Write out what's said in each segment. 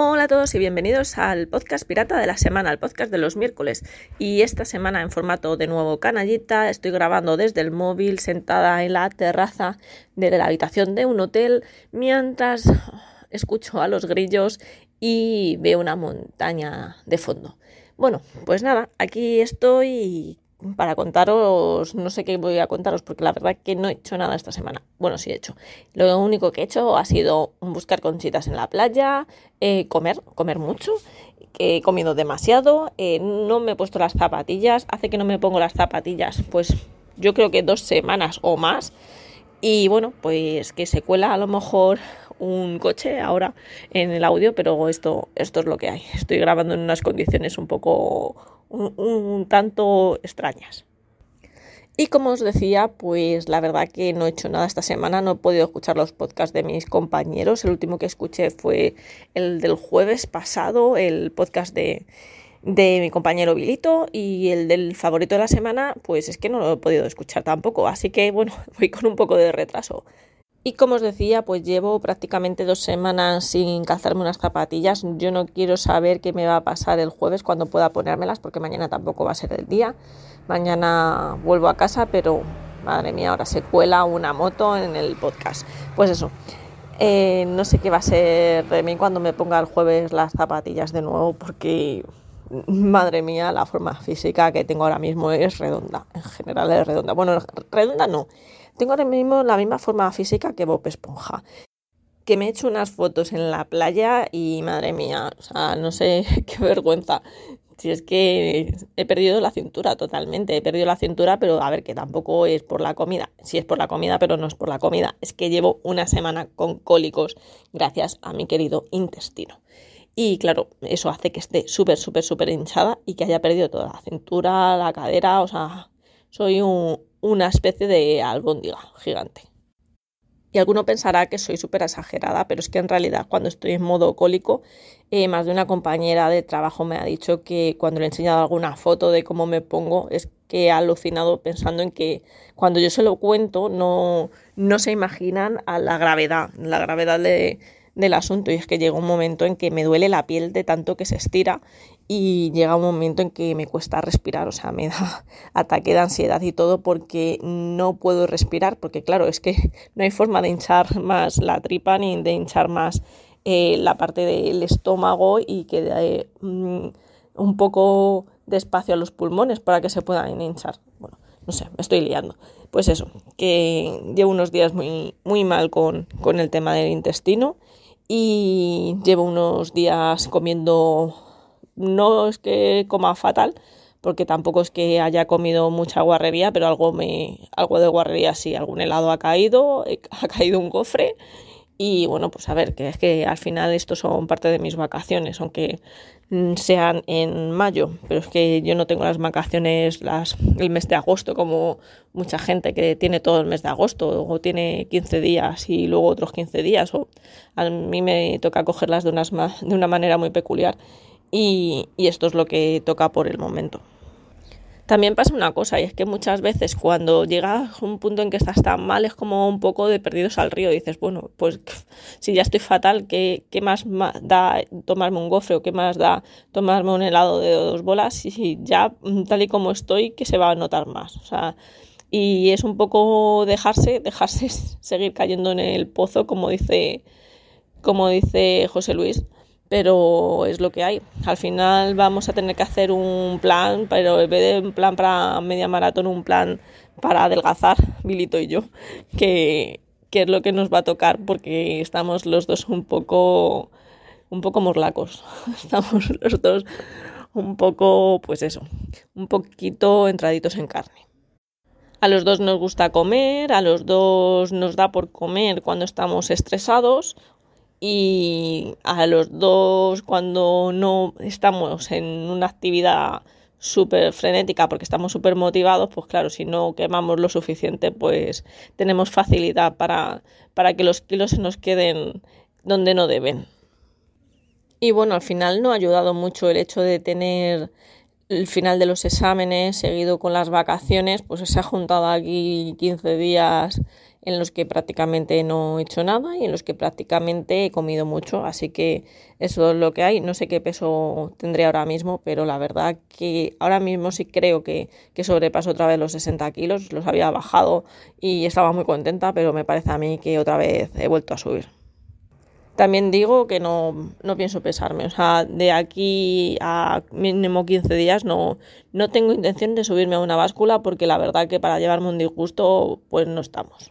Hola a todos y bienvenidos al podcast pirata de la semana, al podcast de los miércoles. Y esta semana en formato de nuevo canallita, estoy grabando desde el móvil sentada en la terraza de la habitación de un hotel mientras escucho a los grillos y veo una montaña de fondo. Bueno, pues nada, aquí estoy para contaros, no sé qué voy a contaros porque la verdad que no he hecho nada esta semana. Bueno, sí he hecho. Lo único que he hecho ha sido buscar conchitas en la playa, eh, comer, comer mucho, he comido demasiado, eh, no me he puesto las zapatillas, hace que no me pongo las zapatillas, pues yo creo que dos semanas o más. Y bueno, pues que se cuela a lo mejor un coche ahora en el audio, pero esto, esto es lo que hay. Estoy grabando en unas condiciones un poco, un, tanto extrañas. Y como os decía, pues la verdad que no he hecho nada esta semana, no he podido escuchar los podcasts de mis compañeros. El último que escuché fue el del jueves pasado, el podcast de, de mi compañero Vilito y el del favorito de la semana, pues es que no lo he podido escuchar tampoco. Así que bueno, voy con un poco de retraso. Y como os decía, pues llevo prácticamente dos semanas sin calzarme unas zapatillas. Yo no quiero saber qué me va a pasar el jueves cuando pueda ponérmelas, porque mañana tampoco va a ser el día. Mañana vuelvo a casa, pero madre mía, ahora se cuela una moto en el podcast. Pues eso, eh, no sé qué va a ser de mí cuando me ponga el jueves las zapatillas de nuevo, porque madre mía, la forma física que tengo ahora mismo es redonda. En general es redonda. Bueno, redonda no tengo ahora mismo la misma forma física que Bob Esponja. Que me he hecho unas fotos en la playa y madre mía, o sea, no sé qué vergüenza. Si es que he perdido la cintura totalmente, he perdido la cintura, pero a ver, que tampoco es por la comida. Sí es por la comida, pero no es por la comida. Es que llevo una semana con cólicos gracias a mi querido intestino. Y claro, eso hace que esté súper, súper, súper hinchada y que haya perdido toda la cintura, la cadera, o sea, soy un, una especie de albóndiga gigante. Y alguno pensará que soy súper exagerada, pero es que en realidad cuando estoy en modo cólico, eh, más de una compañera de trabajo me ha dicho que cuando le he enseñado alguna foto de cómo me pongo, es que ha alucinado pensando en que cuando yo se lo cuento no, no se imaginan a la gravedad, la gravedad de, del asunto y es que llega un momento en que me duele la piel de tanto que se estira y llega un momento en que me cuesta respirar, o sea, me da ataque de ansiedad y todo porque no puedo respirar, porque claro, es que no hay forma de hinchar más la tripa ni de hinchar más eh, la parte del estómago y que dé mm, un poco de espacio a los pulmones para que se puedan hinchar. Bueno, no sé, me estoy liando. Pues eso, que llevo unos días muy, muy mal con, con el tema del intestino y llevo unos días comiendo, no es que coma fatal, porque tampoco es que haya comido mucha guarrería, pero algo, me, algo de guarrería sí, algún helado ha caído, ha caído un gofre y bueno, pues a ver, que es que al final estos son parte de mis vacaciones, aunque mm, sean en mayo, pero es que yo no tengo las vacaciones las, el mes de agosto como mucha gente que tiene todo el mes de agosto o tiene 15 días y luego otros 15 días o a mí me toca cogerlas de, unas, de una manera muy peculiar y, y esto es lo que toca por el momento. También pasa una cosa, y es que muchas veces cuando llegas a un punto en que estás tan mal es como un poco de perdidos al río. dices, bueno, pues si ya estoy fatal, ¿qué, qué más da tomarme un gofre o qué más da tomarme un helado de dos bolas? Y ya mm, tal y como estoy, que se va a notar más. O sea, y es un poco dejarse, dejarse seguir cayendo en el pozo, como dice, como dice José Luis pero es lo que hay. Al final vamos a tener que hacer un plan, pero en vez de un plan para media maratón, un plan para adelgazar, Milito y yo, que, que, es lo que nos va a tocar porque estamos los dos un poco, un poco morlacos. Estamos los dos un poco, pues eso, un poquito entraditos en carne. A los dos nos gusta comer, a los dos nos da por comer cuando estamos estresados y a los dos cuando no estamos en una actividad súper frenética porque estamos súper motivados, pues claro, si no quemamos lo suficiente, pues tenemos facilidad para, para que los kilos se nos queden donde no deben. Y bueno, al final no ha ayudado mucho el hecho de tener el final de los exámenes seguido con las vacaciones, pues se ha juntado aquí 15 días en los que prácticamente no he hecho nada y en los que prácticamente he comido mucho. Así que eso es lo que hay. No sé qué peso tendré ahora mismo, pero la verdad que ahora mismo sí creo que, que sobrepaso otra vez los 60 kilos. Los había bajado y estaba muy contenta, pero me parece a mí que otra vez he vuelto a subir. También digo que no, no, pienso pesarme, o sea, de aquí a mínimo 15 días no, no tengo intención de subirme a una báscula porque la verdad que para llevarme un disgusto pues no estamos.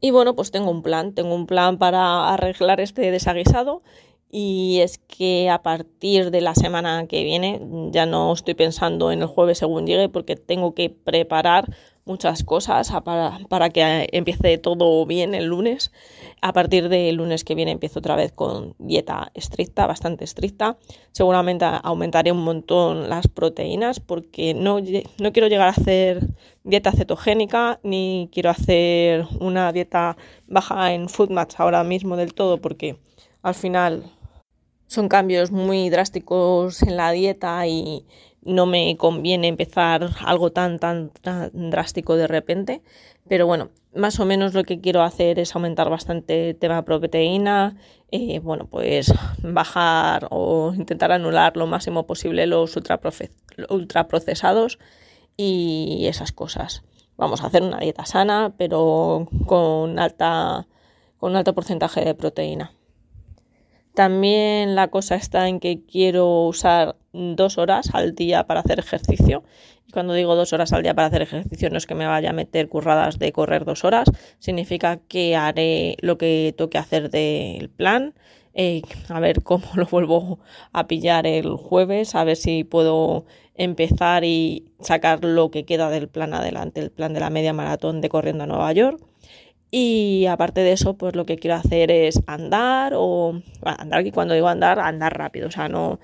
Y bueno, pues tengo un plan, tengo un plan para arreglar este desaguisado y es que a partir de la semana que viene ya no estoy pensando en el jueves según llegue porque tengo que preparar muchas cosas para, para, que empiece todo bien el lunes. A partir del lunes que viene empiezo otra vez con dieta estricta, bastante estricta. Seguramente aumentaré un montón las proteínas porque no, no quiero llegar a hacer dieta cetogénica ni quiero hacer una dieta baja en food match ahora mismo del todo porque al final son cambios muy drásticos en la dieta y no me conviene empezar algo tan, tan, drástico de repente. Pero bueno, más o menos lo que quiero hacer es aumentar bastante el tema proteína, eh, bueno, pues bajar o intentar anular lo máximo posible los ultraprocesados y esas cosas. Vamos a hacer una dieta sana, pero con alta con alto porcentaje de proteína. También la cosa está en que quiero usar dos horas al día para hacer ejercicio. Y cuando digo dos horas al día para hacer ejercicio no es que me vaya a meter curradas de correr dos horas, significa que haré lo que toque hacer del plan. Eh, a ver cómo lo vuelvo a pillar el jueves, a ver si puedo empezar y sacar lo que queda del plan adelante, el plan de la media maratón de corriendo a Nueva York. Y aparte de eso, pues lo que quiero hacer es andar o andar, y cuando digo andar, andar rápido, o sea, no,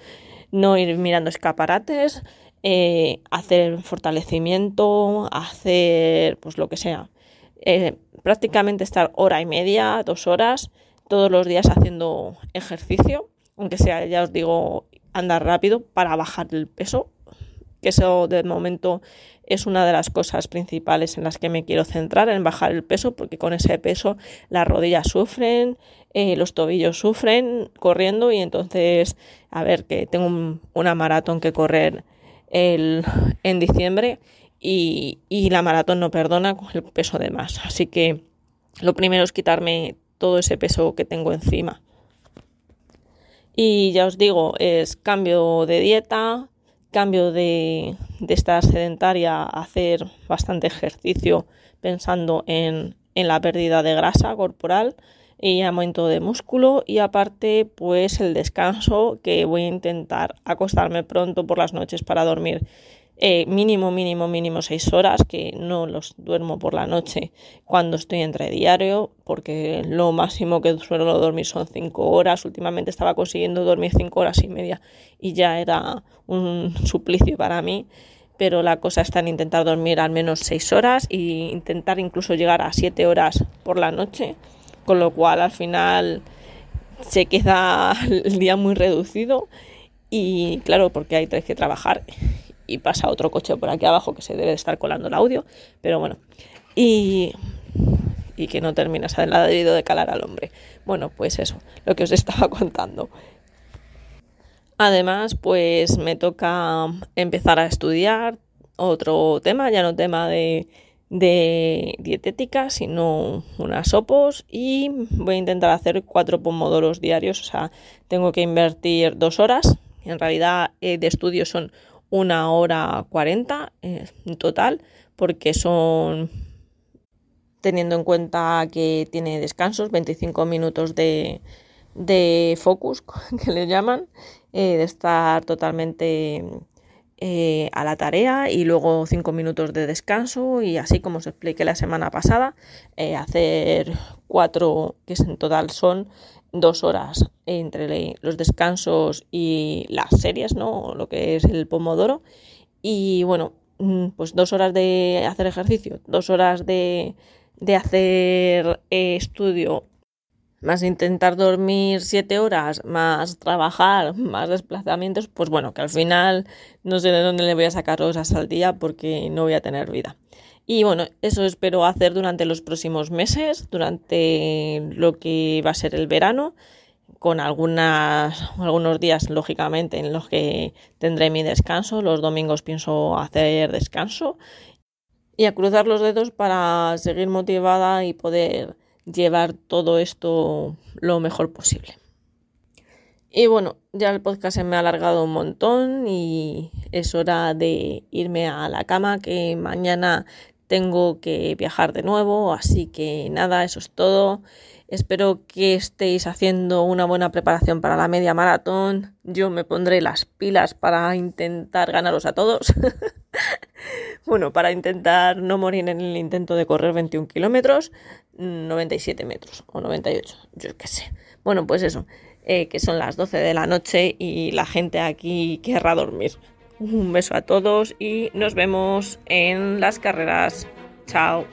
no ir mirando escaparates, eh, hacer fortalecimiento, hacer pues lo que sea. Eh, prácticamente estar hora y media, dos horas, todos los días haciendo ejercicio, aunque sea, ya os digo, andar rápido para bajar el peso, que eso de momento es una de las cosas principales en las que me quiero centrar, en bajar el peso, porque con ese peso las rodillas sufren, eh, los tobillos sufren corriendo y entonces, a ver, que tengo una maratón que correr el, en diciembre y, y la maratón no perdona con el peso de más. Así que lo primero es quitarme todo ese peso que tengo encima. Y ya os digo, es cambio de dieta, cambio de, estar sedentaria a hacer bastante ejercicio pensando en, en la pérdida de grasa corporal y aumento de músculo y aparte pues el descanso que voy a intentar acostarme pronto por las noches para dormir eh, mínimo, mínimo, mínimo seis horas, que no los duermo por la noche cuando estoy entre diario, porque lo máximo que suelo dormir son cinco horas. Últimamente estaba consiguiendo dormir cinco horas y media y ya era un suplicio para mí. Pero la cosa está en intentar dormir al menos seis horas e intentar incluso llegar a siete horas por la noche, con lo cual al final se queda el día muy reducido y claro, porque hay tres que trabajar y pasa otro coche por aquí abajo que se debe de estar colando el audio, pero bueno, y, y que no termina, se ha debido de calar al hombre. Bueno, pues eso, lo que os estaba contando. Además, pues me toca empezar a estudiar otro tema, ya no tema de, de dietética, sino unas opos y voy a intentar hacer cuatro pomodoros diarios, o sea, tengo que invertir dos horas, en realidad eh, de estudio son una hora cuarenta eh, en total, porque son, teniendo en cuenta que tiene descansos, 25 minutos de, de focus, que le llaman, eh, de estar totalmente eh, a la tarea y luego 5 minutos de descanso y así como os expliqué la semana pasada, hacer cuatro, que en total son dos horas entre los descansos y las series, ¿no? Lo que es el pomodoro. Y bueno, mm, pues dos horas de hacer ejercicio, dos horas de, de hacer eh, estudio más intentar dormir siete horas, más trabajar, más desplazamientos, pues bueno, que al final no sé de dónde le voy a sacar horas al día porque no voy a tener vida. Y bueno, eso espero hacer durante los próximos meses, durante lo que va a ser el verano, con algunas, algunos días, lógicamente, en los que tendré mi descanso. Los domingos pienso hacer descanso y a cruzar los dedos para seguir motivada y poder llevar todo esto lo mejor posible. Y bueno, ya el podcast se me ha alargado un montón y es hora de irme a la cama que mañana tengo que viajar de nuevo, así que nada, eso es todo. Espero que estéis haciendo una buena preparación para la media maratón. Yo me pondré las pilas para intentar ganaros a todos. bueno, para intentar no morir en el intento de correr 21 kilómetros, 97 metros o 98, yo qué sé. Bueno, pues eso, eh, que son las 12 de la noche y la gente aquí querrá dormir. Un beso a todos y nos vemos en las carreras. Chao.